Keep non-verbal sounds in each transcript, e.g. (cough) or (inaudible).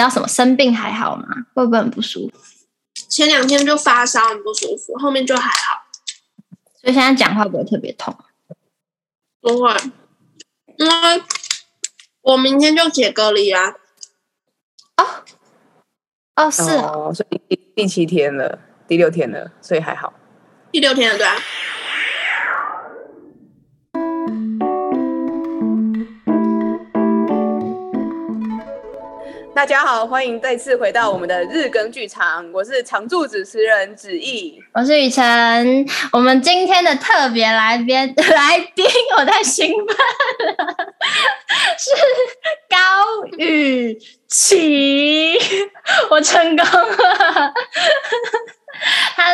要什么生病还好吗？会不会很不舒服？前两天就发烧很不舒服，后面就还好。所以现在讲话不会特别痛？不会，因为我明天就解隔离啦。哦，哦是哦，所以第第七天了，第六天了，所以还好。第六天了，对啊。大家好，欢迎再次回到我们的日更剧场。我是常驻主持人子毅，我是雨辰。我们今天的特别来宾来宾，我太兴奋了，是高雨琪，我成功了。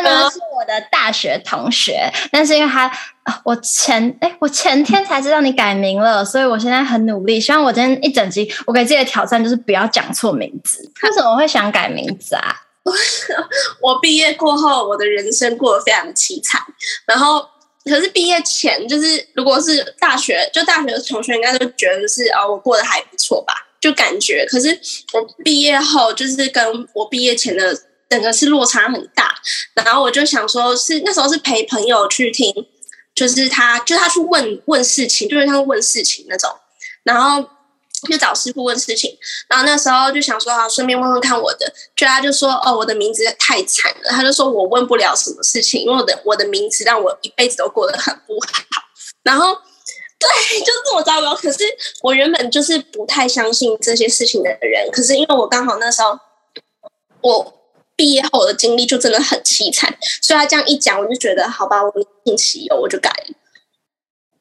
他呢是我的大学同学，但是因为他，我前哎，我前天才知道你改名了，所以我现在很努力。希望我今天一整集，我给自己的挑战就是不要讲错名字。为什么会想改名字啊？(laughs) 我毕业过后，我的人生过得非常的凄惨。然后，可是毕业前，就是如果是大学，就大学的同学应该都觉得是哦，我过得还不错吧，就感觉。可是我毕业后，就是跟我毕业前的。整个是落差很大，然后我就想说是，那时候是陪朋友去听，就是他，就他去问问事情，就是他问事情那种，然后就找师傅问事情，然后那时候就想说啊，顺便问问看我的，就他就说哦，我的名字太惨了，他就说我问不了什么事情，因为我的我的名字让我一辈子都过得很不好，然后对，(laughs) 就是这么糟糕。可是我原本就是不太相信这些事情的人，可是因为我刚好那时候我。毕业后的经历就真的很凄惨，所以他这样一讲，我就觉得好吧，我信其其有，我就改了。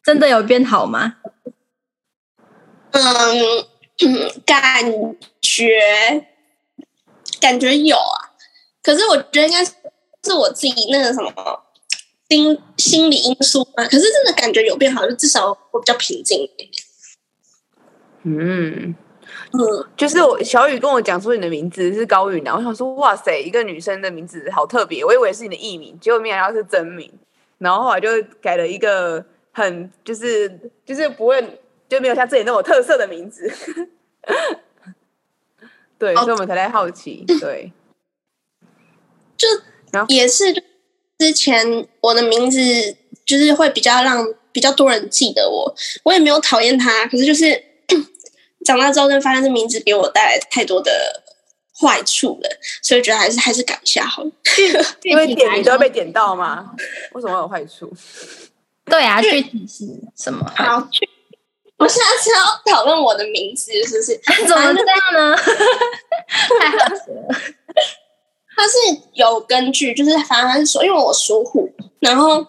真的有变好吗？嗯，感觉感觉有啊，可是我觉得应该是我自己那个什么心心理因素嘛。可是真的感觉有变好，就至少我比较平静一点。嗯。嗯，就是我小雨跟我讲说你的名字是高雨楠，我想说哇塞，一个女生的名字好特别，我以为是你的艺名，结果没想到是真名，然后后来就改了一个很就是就是不会就没有像自己那么特色的名字，(laughs) 对，所以我们才在好奇，对，就也是之前我的名字就是会比较让比较多人记得我，我也没有讨厌他，可是就是。长大之后，就发现这名字给我带来太多的坏处了，所以觉得还是还是改一下好了。(laughs) 因为点名都要被点到吗？为什么有坏处？(laughs) 对啊，具体是什么？好，我现在是要讨论我的名字，是不是？怎么这样呢？(laughs) 太好笑了。他是有根据，就是反正他是说，因为我属虎，然后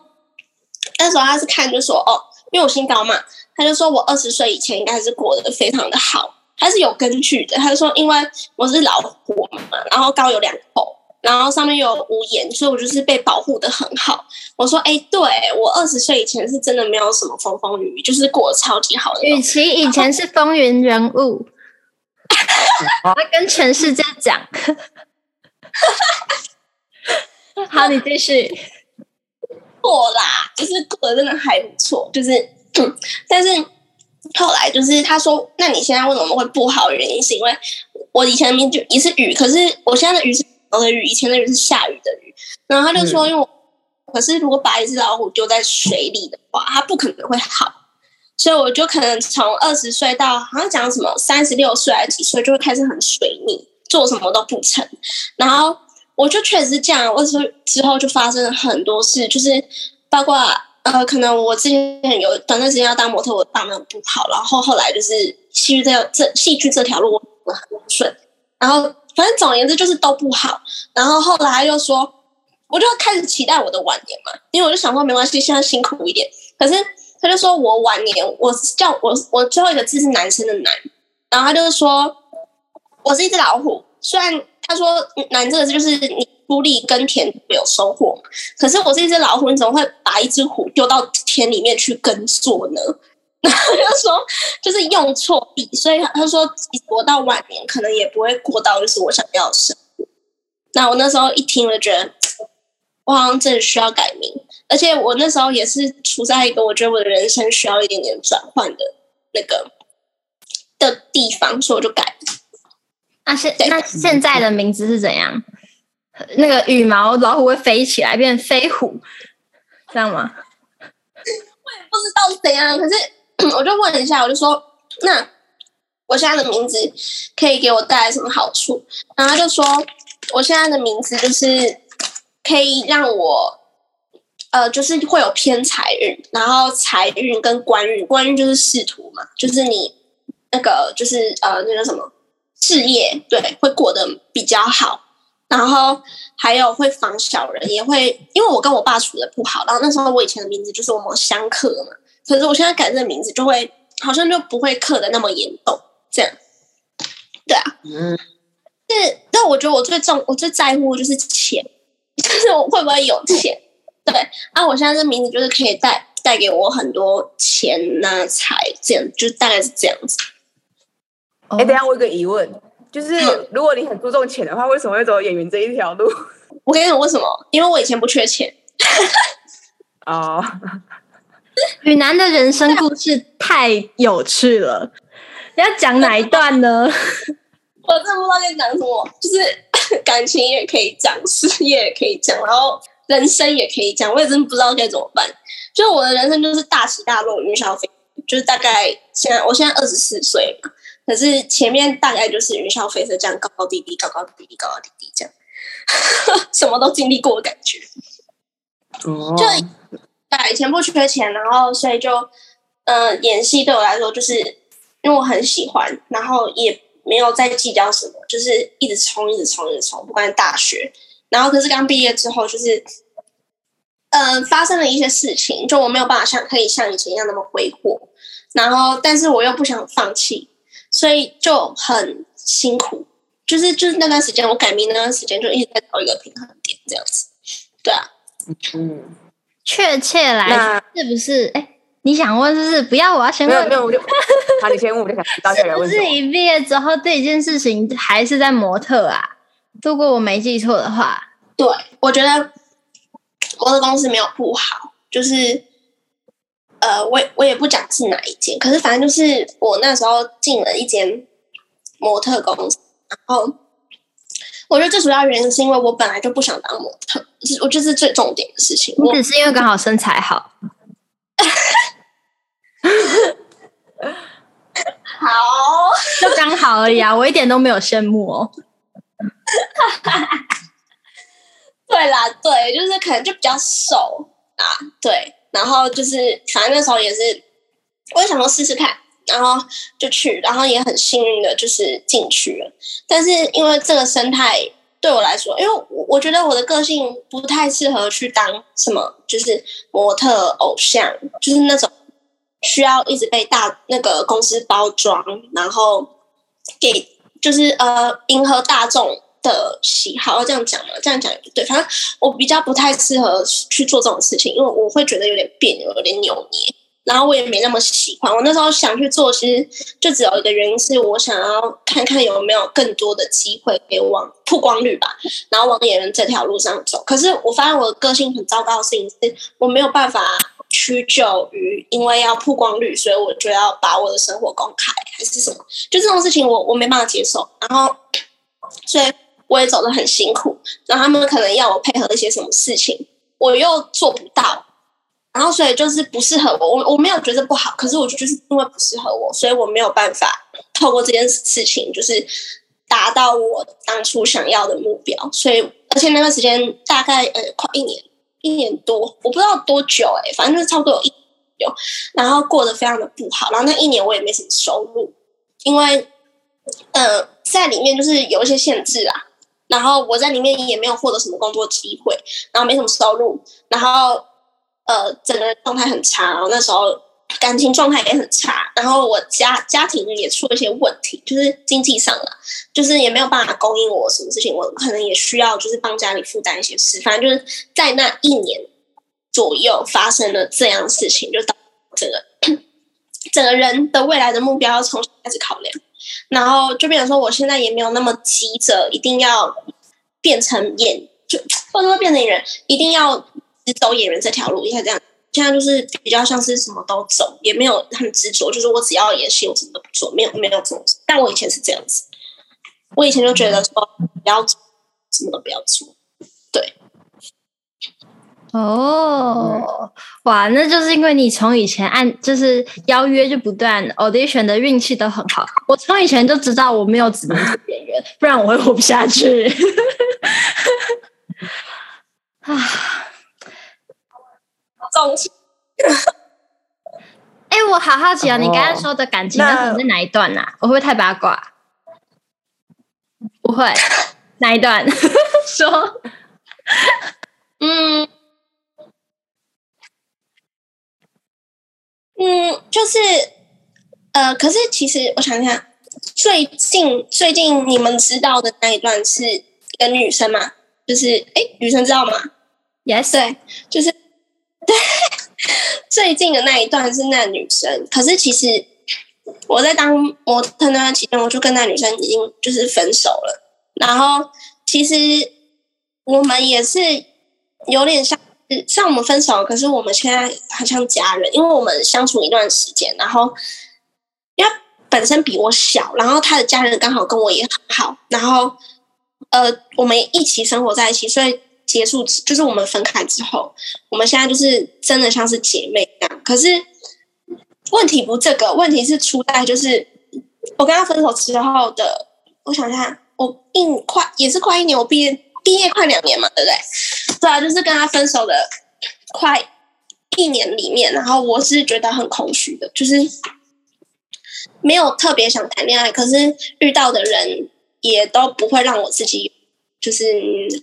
那时候他是看就说，哦，因为我姓高嘛。他就说我二十岁以前应该是过得非常的好，他是有根据的。他就说，因为我是老虎嘛，然后高有两头，然后上面有五眼，所以我就是被保护的很好。我说，哎、欸，对我二十岁以前是真的没有什么风风雨雨，就是过得超级好的。与其以前是风云人物，(laughs) 我跟全世界讲。(laughs) 好，你继续。过啦，就是过得真的还不错，就是。嗯，(clears throat) 但是后来就是他说，那你现在为什么会不好的原因，是因为我以前的名就也是雨，可是我现在的雨是我的雨，以前的雨是下雨的雨。然后他就说，因为我、嗯、可是如果把一只老虎丢在水里的话，它不可能会好，所以我就可能从二十岁到好像讲什么三十六岁还是几岁，就会开始很水逆，做什么都不成。然后我就确实是这样，我说之后就发生了很多事，就是包括。呃，可能我之前有短暂时间要当模特，我当的不好，然后后来就是戏剧这这戏剧这条路我很不顺，然后反正总而言之就是都不好，然后后来又说，我就开始期待我的晚年嘛，因为我就想说没关系，现在辛苦一点，可是他就说我晚年，我叫我我最后一个字是男生的男，然后他就说我是一只老虎，虽然他说男这个字就是你。出力耕田没有收获，可是我是一只老虎，你怎么会把一只虎丢到田里面去耕作呢？(laughs) 然后就说就是用错地，所以他说活到晚年可能也不会过到就是我想要的生活。那我那时候一听了，觉得我好像真的需要改名，而且我那时候也是处在一个我觉得我的人生需要一点点转换的那个的地方，所以我就改。那现那现在的名字是怎样？那个羽毛老虎会飞起来变飞虎，这样吗？我也不知道是怎样，可是 (clears throat) 我就问一下，我就说，那我现在的名字可以给我带来什么好处？然后他就说，我现在的名字就是可以让我，呃，就是会有偏财运，然后财运跟官运，官运就是仕途嘛，就是你那个就是呃那个什么事业，对，会过得比较好。然后还有会防小人，也会因为我跟我爸处的不好，然后那时候我以前的名字就是我们相克嘛，可是我现在改这个名字就会好像就不会克的那么严重，这样，对啊，嗯，是，但我觉得我最重我最在乎的就是钱，(laughs) 就是我会不会有钱，对啊，我现在这名字就是可以带带给我很多钱呐、啊、财，这样就大概是这样子。哎，等一下我有个疑问。就是如果你很注重钱的话，为什么会走演员这一条路？(laughs) 我跟你讲为什么？因为我以前不缺钱。(laughs) 哦，(laughs) 雨男的人生故事太有趣了，要讲哪一段呢？我真的不知道该讲什么，就是感情也可以讲，事业也可以讲，然后人生也可以讲，我也真的不知道该怎么办。就我的人生就是大起大落，云霄飞，就是大概现在，我现在二十四岁嘛。可是前面大概就是云霄飞车这样高高低低，高高低低，高高低低这样，(laughs) 什么都经历过的感觉。哦，就对，以前不缺钱，然后所以就，呃，演戏对我来说就是因为我很喜欢，然后也没有再计较什么，就是一直冲，一直冲，一直冲，不管大学。然后可是刚毕业之后，就是，嗯、呃，发生了一些事情，就我没有办法像可以像以前一样那么挥霍，然后但是我又不想放弃。所以就很辛苦，就是就是那段时间我改名那段时间就一直在找一个平衡点，这样子，对啊，嗯，确切来是不是？哎，你想问是不是？不要，我要先问，没有没有，我就，(laughs) 好，你先问，我就想知道下来 (laughs) 问什么。是一毕业之后这一件事情还是在模特啊？如果我没记错的话，对，我觉得我的公司没有不好，就是。呃，我我也不讲是哪一间，可是反正就是我那时候进了一间模特公司，然后我觉得最主要原因是因为我本来就不想当模特，我这是最重点的事情。我只是因为刚好身材好，(laughs) 好，就刚好而已啊！我一点都没有羡慕哦。(laughs) 对啦，对，就是可能就比较瘦啊，对。然后就是，反正那时候也是，我也想说试试看，然后就去，然后也很幸运的就是进去了。但是因为这个生态对我来说，因为我我觉得我的个性不太适合去当什么，就是模特偶像，就是那种需要一直被大那个公司包装，然后给就是呃迎合大众。的喜好这样讲嘛？这样讲也不对。反正我比较不太适合去做这种事情，因为我会觉得有点别扭，有点扭捏。然后我也没那么喜欢。我那时候想去做，其实就只有一个原因，是我想要看看有没有更多的机会给往曝光率吧，然后往演员这条路上走。可是我发现我的个性很糟糕的事情是，我没有办法屈就于因为要曝光率，所以我就要把我的生活公开，还是什么？就这种事情，我我没办法接受。然后，所以。我也走得很辛苦，然后他们可能要我配合一些什么事情，我又做不到，然后所以就是不适合我。我我没有觉得不好，可是我就是因为不适合我，所以我没有办法透过这件事情，就是达到我当初想要的目标。所以，而且那段时间大概呃快一年，一年多，我不知道多久哎、反正就是差不多有一年，然后过得非常的不好。然后那一年我也没什么收入，因为呃在里面就是有一些限制啊。然后我在里面也没有获得什么工作机会，然后没什么收入，然后呃，整个人状态很差，然后那时候感情状态也很差，然后我家家庭也出了一些问题，就是经济上了，就是也没有办法供应我什么事情，我可能也需要就是帮家里负担一些事，反正就是在那一年左右发生了这样事情，就导致整个 (clears throat) 整个人的未来的目标要重新开始考量。然后就变成说，我现在也没有那么急着一定要变成演，就或者说变成演员，一定要走演员这条路，应该这样。现在就是比较像是什么都走，也没有很执着，就是我只要演戏，我什么都不做，没有没有这种。但我以前是这样子。我以前就觉得说不要做，什么都不要做。对。哦，哇，那就是因为你从以前按就是邀约就不断，audition 的运气都很好。我从以前就知道我没有只能做演员，不然我会活不下去。(laughs) 啊。总之，哎，我好好奇啊，你刚刚说的感情那是哪一段呐、啊？我会不会太八卦？不会，(laughs) 哪一段？(laughs) 说，嗯嗯，就是呃，可是其实我想一下，最近最近你们知道的那一段是一个女生嘛？就是哎，女生知道吗？Yes，对，就是。对，(laughs) 最近的那一段是那女生，可是其实我在当模特那段期间，我就跟那女生已经就是分手了。然后其实我们也是有点像，像我们分手，可是我们现在很像家人，因为我们相处一段时间，然后因为本身比我小，然后他的家人刚好跟我也很好，然后呃，我们一起生活在一起，所以。结束就是我们分开之后，我们现在就是真的像是姐妹一样。可是问题不这个，问题是出在就是我跟他分手之后的，我想一下，我一快也是快一年，我毕业毕业快两年嘛，对不对？对啊，就是跟他分手的快一年里面，然后我是觉得很空虚的，就是没有特别想谈恋爱，可是遇到的人也都不会让我自己。就是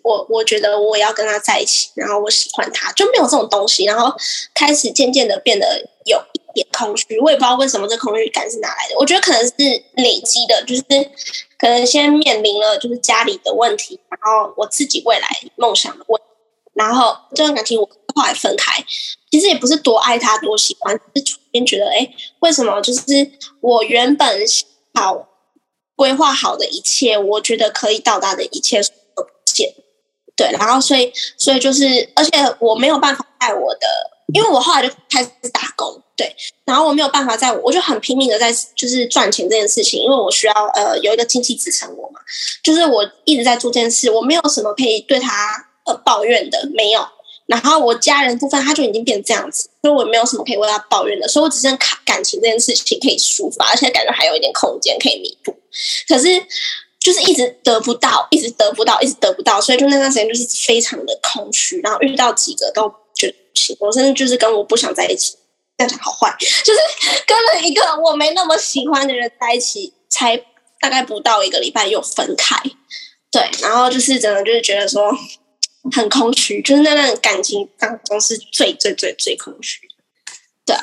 我，我觉得我要跟他在一起，然后我喜欢他，就没有这种东西，然后开始渐渐的变得有一点空虚，我也不知道为什么这空虚感是哪来的。我觉得可能是累积的，就是可能先面临了就是家里的问题，然后我自己未来梦想的问，然后这段感情我后来分开，其实也不是多爱他多喜欢，是突然觉得哎，为什么就是我原本好规划好的一切，我觉得可以到达的一切。对，然后所以所以就是，而且我没有办法在我的，因为我后来就开始打工，对，然后我没有办法在，我就很拼命的在就是赚钱这件事情，因为我需要呃有一个经济支撑我嘛，就是我一直在做这件事，我没有什么可以对他呃抱怨的，没有，然后我家人部分他就已经变这样子，所以我没有什么可以为他抱怨的，所以我只剩感感情这件事情可以抒发，而且感觉还有一点空间可以弥补，可是。就是一直得不到，一直得不到，一直得不到，所以就那段时间就是非常的空虚。然后遇到几个都觉得不行，我甚至就是跟我不想在一起，这样讲好坏，就是跟了一个我没那么喜欢的人在一起，才大概不到一个礼拜又分开。对，然后就是真的就是觉得说很空虚，就是那段感情当中是最最最最空虚。对啊，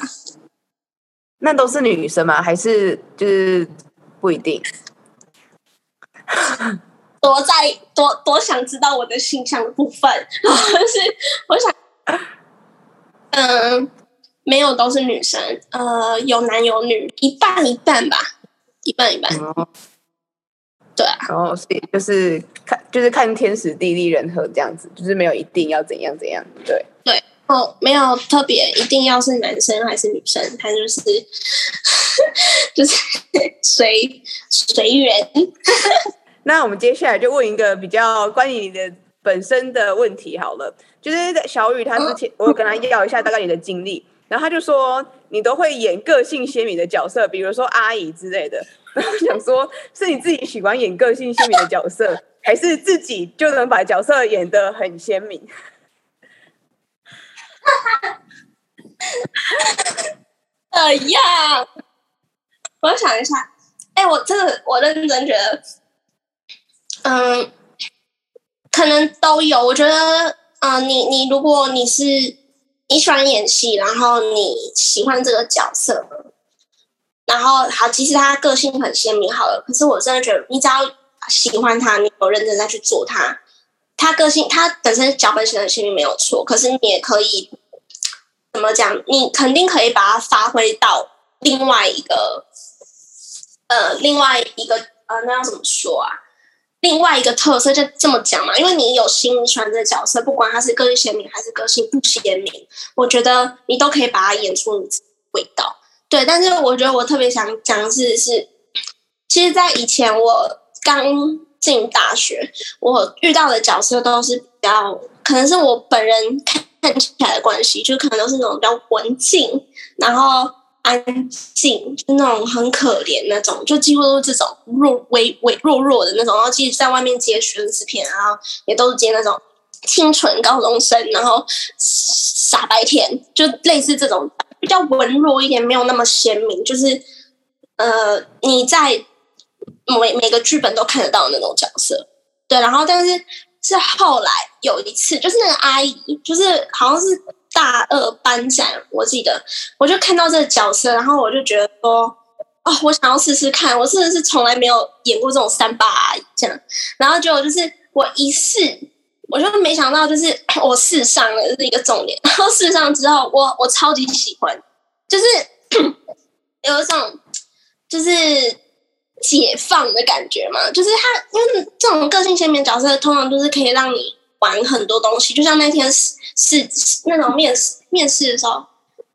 那都是女生吗？还是就是不一定？(laughs) 多在多多想知道我的性向的部分，就是我想，嗯，没有都是女生，呃，有男有女，一半一半吧，一半一半。哦、对啊，然后所以就是看就是看天时地利人和这样子，就是没有一定要怎样怎样，对。对哦，没有特别一定要是男生还是女生，他就是 (laughs) 就是随随缘。(laughs) 那我们接下来就问一个比较关于你的本身的问题好了，就是小雨他之前我有跟他要一下大概你的经历，然后他就说你都会演个性鲜明的角色，比如说阿姨之类的。(laughs) 然后想说是你自己喜欢演个性鲜明的角色，还是自己就能把角色演得很鲜明？哈 (laughs) 哈哎呀，我想一下，哎，我真的我认真觉得。嗯，可能都有。我觉得，嗯、你你如果你是你喜欢演戏，然后你喜欢这个角色，然后好，其实他个性很鲜明，好了。可是我真的觉得，你只要喜欢他，你有认真在去做他，他个性他本身脚本写的很鲜明没有错。可是你也可以怎么讲？你肯定可以把它发挥到另外一个，呃，另外一个呃，那要怎么说啊？另外一个特色就这么讲嘛，因为你有心喜欢这个角色，不管他是个性鲜明还是个性不鲜明，我觉得你都可以把它演出你自己的味道。对，但是我觉得我特别想讲的是，是其实，在以前我刚进大学，我遇到的角色都是比较，可能是我本人看看起来的关系，就可能都是那种比较文静，然后安静，就那种很可怜那种，就几乎都是这种弱、微微弱弱的那种。然后其实在外面接学生片，然后也都是接那种清纯高中生，然后傻白甜，就类似这种比较文弱一点，没有那么鲜明，就是呃你在。每每个剧本都看得到的那种角色，对，然后但是是后来有一次，就是那个阿姨，就是好像是大二班长，我记得，我就看到这个角色，然后我就觉得说，哦，我想要试试看，我真的是从来没有演过这种三八阿姨这样，然后结果就是我一试，我就没想到就是 (clears throat) 我试上了，这是一个重点，(laughs) 然后试上之后，我我超级喜欢，就是 (clears throat) 有一种就是。解放的感觉嘛，就是他，因为这种个性鲜明角色，通常都是可以让你玩很多东西。就像那天是是那种面试面试的时候，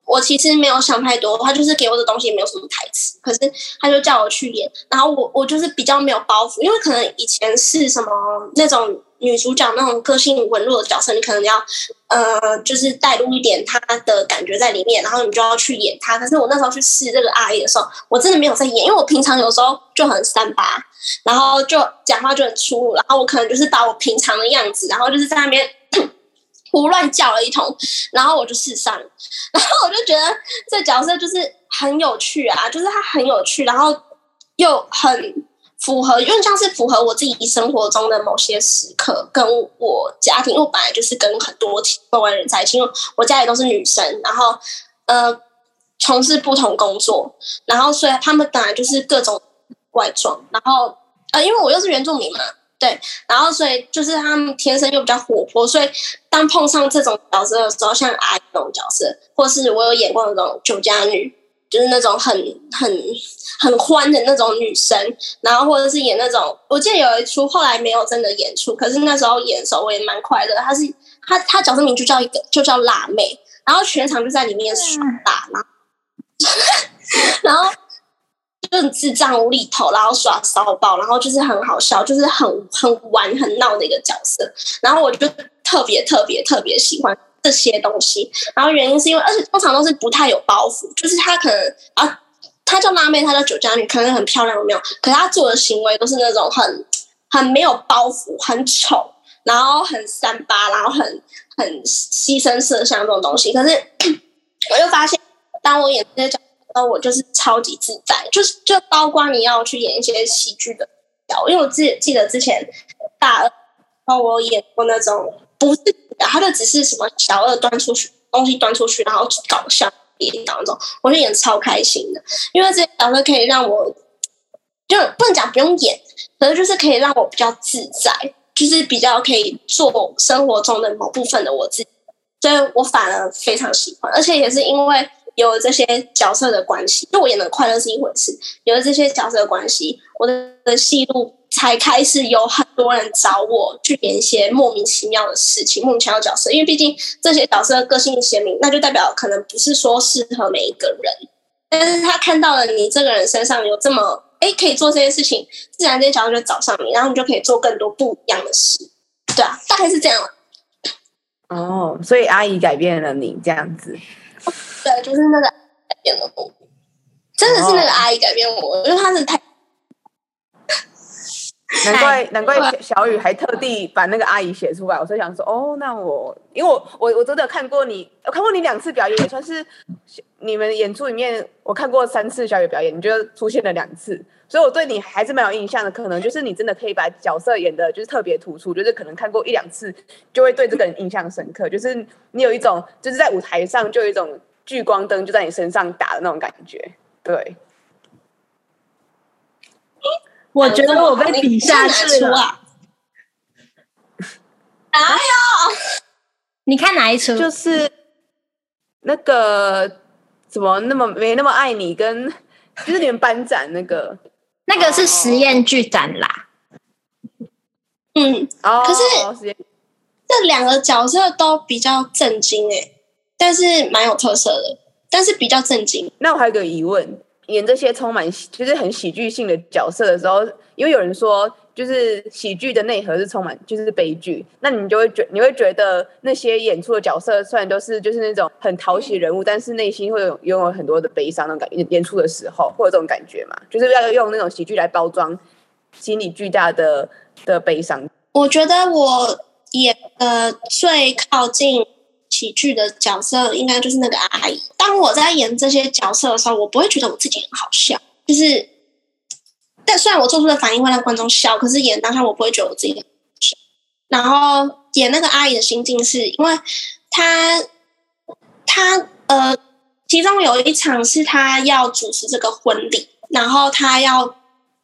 我其实没有想太多，他就是给我的东西也没有什么台词，可是他就叫我去演，然后我我就是比较没有包袱，因为可能以前是什么那种。女主角那种个性文弱的角色，你可能要呃，就是带入一点她的感觉在里面，然后你就要去演她。可是我那时候去试这个阿姨的时候，我真的没有在演，因为我平常有时候就很三八，然后就讲话就很粗鲁，然后我可能就是把我平常的样子，然后就是在那边 (clears throat) 胡乱叫了一通，然后我就试上，(laughs) 然后我就觉得这角色就是很有趣啊，就是他很有趣，然后又很。符合，因为像是符合我自己生活中的某些时刻，跟我家庭，因为我本来就是跟很多外外人在一起，因为我家里都是女生，然后呃从事不同工作，然后所以他们本来就是各种外装，然后呃因为我又是原住民嘛，对，然后所以就是他们天生又比较活泼，所以当碰上这种角色的时候，像阿姨这种角色，或是我有演过那种酒家女。就是那种很很很欢的那种女生，然后或者是演那种，我记得有一出后来没有真的演出，可是那时候演的时候我也蛮快乐。她是她她角色名就叫一个就叫辣妹，然后全场就在里面耍大，然 (laughs) 后然后就很智障无厘头，然后耍骚包，然后就是很好笑，就是很很玩很闹的一个角色，然后我就特别特别特别喜欢。这些东西，然后原因是因为，而且通常都是不太有包袱，就是他可能啊，他叫辣妹，他叫酒家女，可能很漂亮，有没有？可是他做的行为都是那种很很没有包袱，很丑，然后很三八，然后很很牺牲色相这种东西。可是 (clears throat) 我就发现，当我演这些角色，我就是超级自在，就是就包括你要去演一些喜剧的角，因为我自己记得之前大二，然后我演过那种不是。然后他就只是什么小二端出去东西端出去，然后搞笑演当中，我就演超开心的，因为这些角色可以让我就不能讲不用演，可是就是可以让我比较自在，就是比较可以做生活中的某部分的我自己，所以我反而非常喜欢，而且也是因为有这些角色的关系，就我演的快乐是一回事，有了这些角色的关系，我的戏路。才开始有很多人找我去演一些莫名其妙的事情，莫名其妙的角色。因为毕竟这些角色个性鲜明，那就代表可能不是说适合每一个人。但是他看到了你这个人身上有这么哎可以做这些事情，自然这些角色就找上你，然后你就可以做更多不一样的事。对啊，大概是这样。哦，所以阿姨改变了你这样子。对，就是那个改变了我，真的是那个阿姨改变我，因为她是太。难怪难怪小雨还特地把那个阿姨写出来，我就想说，哦，那我因为我我我真的看过你，我看过你两次表演，也算是你们演出里面我看过三次小雨表演，你就出现了两次，所以我对你还是蛮有印象的。可能就是你真的可以把角色演的就是特别突出，就是可能看过一两次就会对这个人印象深刻，就是你有一种就是在舞台上就有一种聚光灯就在你身上打的那种感觉，对。我觉得我被比下去了。(laughs) 哎呦，(laughs) 你看哪一出？就是那个怎么那么没那么爱你，跟 (laughs) 就是你们班长那个，那个是实验剧展啦。嗯，哦可是这两个角色都比较震惊哎，但是蛮有特色的，但是比较震惊。那我还有个疑问。演这些充满就是很喜剧性的角色的时候，因为有人说。就是喜剧的内核是充满，就是悲剧。那你就会觉，你会觉得那些演出的角色虽然都是就是那种很讨喜人物，但是内心会有拥有很多的悲伤那种感觉。演出的时候会有这种感觉嘛？就是要用那种喜剧来包装心理巨大的的悲伤。我觉得我演的最靠近喜剧的角色，应该就是那个阿姨。当我在演这些角色的时候，我不会觉得我自己很好笑，就是。但虽然我做出的反应会让观众笑，可是演当下我不会觉得我自己很笑。然后演那个阿姨的心境是，因为她，她呃，其中有一场是她要主持这个婚礼，然后她要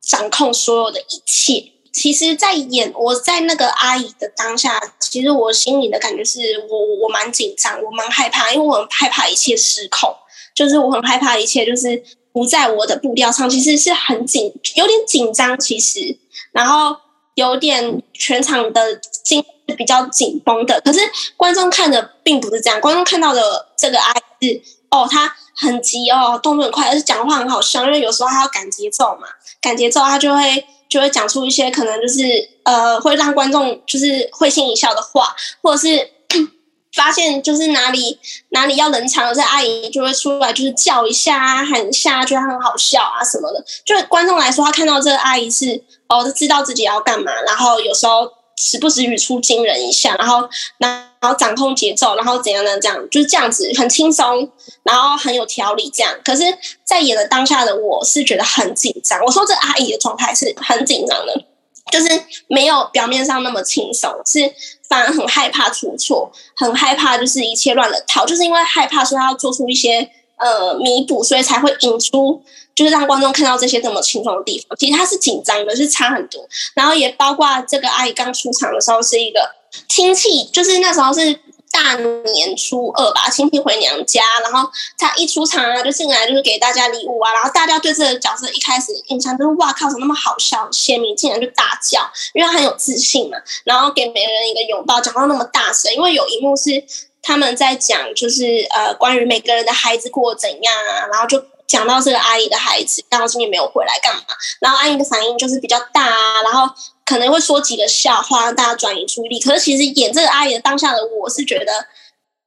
掌控所有的一切。其实，在演我在那个阿姨的当下，其实我心里的感觉是我我蛮紧张，我蛮害怕，因为我很害怕一切失控，就是我很害怕一切就是。不在我的步调上，其实是很紧，有点紧张。其实，然后有点全场的心比较紧绷的。可是观众看的并不是这样，观众看到的这个阿姨是哦，他很急哦，动作很快，而且讲话很好笑。因为有时候他要赶节奏嘛，赶节奏他就会就会讲出一些可能就是呃会让观众就是会心一笑的话，或者是。(clears throat) 发现就是哪里哪里要冷场了，这阿姨就会出来，就是叫一下啊，喊一下，觉得很好笑啊什么的。就观众来说，他看到这个阿姨是哦，知道自己要干嘛，然后有时候时不时语出惊人一下，然后然后掌控节奏，然后怎样呢？这样就是这样子，很轻松，然后很有条理这样。可是，在演的当下的我是觉得很紧张。我说这阿姨的状态是很紧张的。就是没有表面上那么轻松，是反而很害怕出错，很害怕就是一切乱了套，就是因为害怕说他要做出一些呃弥补，所以才会引出，就是让观众看到这些这么轻松的地方。其实他是紧张的，是差很多。然后也包括这个阿姨刚出场的时候是一个亲戚，就是那时候是。大年初二吧，亲戚回娘家，然后他一出场啊，就进来就是给大家礼物啊，然后大家对这个角色一开始印象就是哇靠，怎么那么好笑，鲜明，竟然就大叫，因为他很有自信嘛，然后给每个人一个拥抱，讲到那么大声，因为有一幕是他们在讲，就是呃关于每个人的孩子过怎样啊，然后就讲到这个阿姨的孩子，然后今天没有回来干嘛，然后阿姨的反应就是比较大啊，然后。可能会说几个笑话让大家转移注意力，可是其实演这个阿姨的当下的我是觉得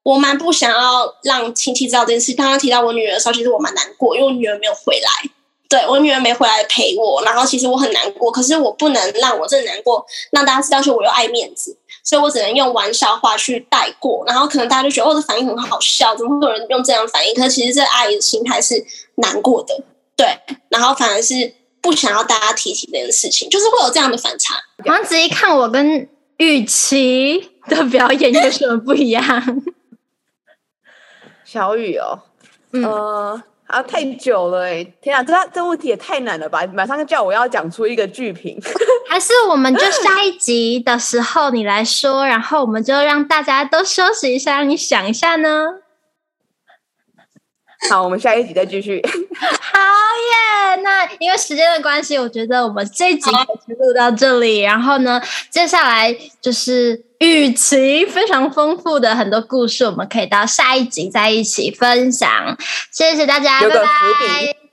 我蛮不想要让亲戚知道这件事。刚刚提到我女儿的时候，其实我蛮难过，因为我女儿没有回来，对，我女儿没回来陪我，然后其实我很难过。可是我不能让我这难过让大家知道，说我又爱面子，所以我只能用玩笑话去带过。然后可能大家就觉得我的反应很好笑，怎么会有人用这样反应？可是其实这个阿姨的心态是难过的，对，然后反而是。不想要大家提起这件事情，就是会有这样的反差。王子一看我跟雨琦的表演有什么不一样？(laughs) 小雨哦，嗯、呃，啊，太久了哎，天啊，这这问题也太难了吧！马上就叫我要讲出一个剧评，(laughs) 还是我们就下一集的时候你来说，然后我们就让大家都休息一下，让你想一下呢？好，我们下一集再继续。(laughs) 好耶！那因为时间的关系，我觉得我们这一集就录到这里。然后呢，接下来就是雨琦非常丰富的很多故事，我们可以到下一集再一起分享。谢谢大家，拜拜。